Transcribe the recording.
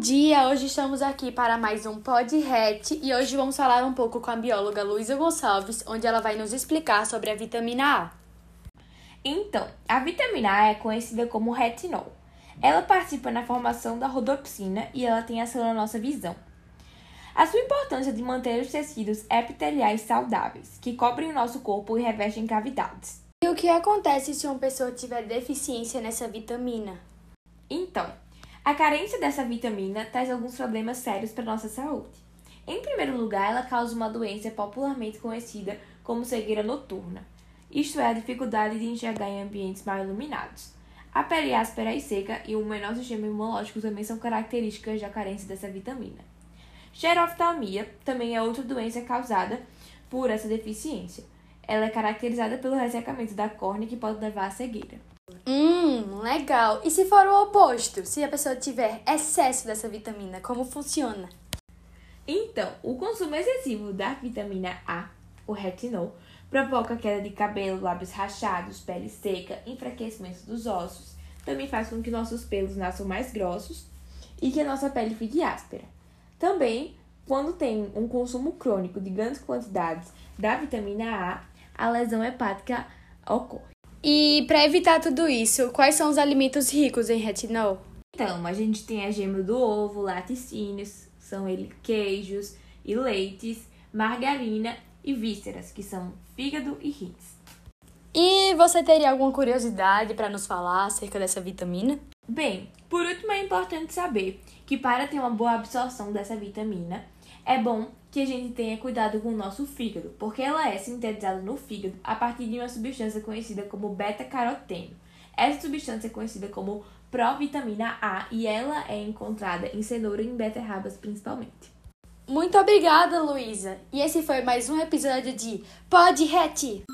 dia! Hoje estamos aqui para mais um Pod Hat e hoje vamos falar um pouco com a bióloga Luísa Gonçalves, onde ela vai nos explicar sobre a vitamina A. Então, a vitamina A é conhecida como retinol. Ela participa na formação da rodopsina e ela tem ação na nossa visão. A sua importância de manter os tecidos epiteliais saudáveis, que cobrem o nosso corpo e revestem cavidades. E o que acontece se uma pessoa tiver deficiência nessa vitamina? Então, a carência dessa vitamina traz alguns problemas sérios para nossa saúde. Em primeiro lugar, ela causa uma doença popularmente conhecida como cegueira noturna, isto é, a dificuldade de enxergar em ambientes mal iluminados. A pele áspera e seca e o menor sistema imunológico também são características da carência dessa vitamina. Xeroftalmia também é outra doença causada por essa deficiência. Ela é caracterizada pelo ressecamento da córnea que pode levar à cegueira. Hum, legal. E se for o oposto? Se a pessoa tiver excesso dessa vitamina, como funciona? Então, o consumo excessivo da vitamina A, o retinol, provoca queda de cabelo, lábios rachados, pele seca, enfraquecimento dos ossos. Também faz com que nossos pelos nasçam mais grossos e que a nossa pele fique áspera. Também, quando tem um consumo crônico de grandes quantidades da vitamina A, a lesão hepática ocorre. E para evitar tudo isso, quais são os alimentos ricos em retinol? Então, a gente tem a gema do ovo, laticínios, são eles queijos e leites, margarina e vísceras, que são fígado e rins. E você teria alguma curiosidade para nos falar acerca dessa vitamina? Bem, por último é importante saber que para ter uma boa absorção dessa vitamina, é bom que a gente tenha cuidado com o nosso fígado, porque ela é sintetizada no fígado a partir de uma substância conhecida como beta-caroteno. Essa substância é conhecida como provitamina A e ela é encontrada em cenoura e em beterrabas principalmente. Muito obrigada, Luísa! E esse foi mais um episódio de Pod Hat!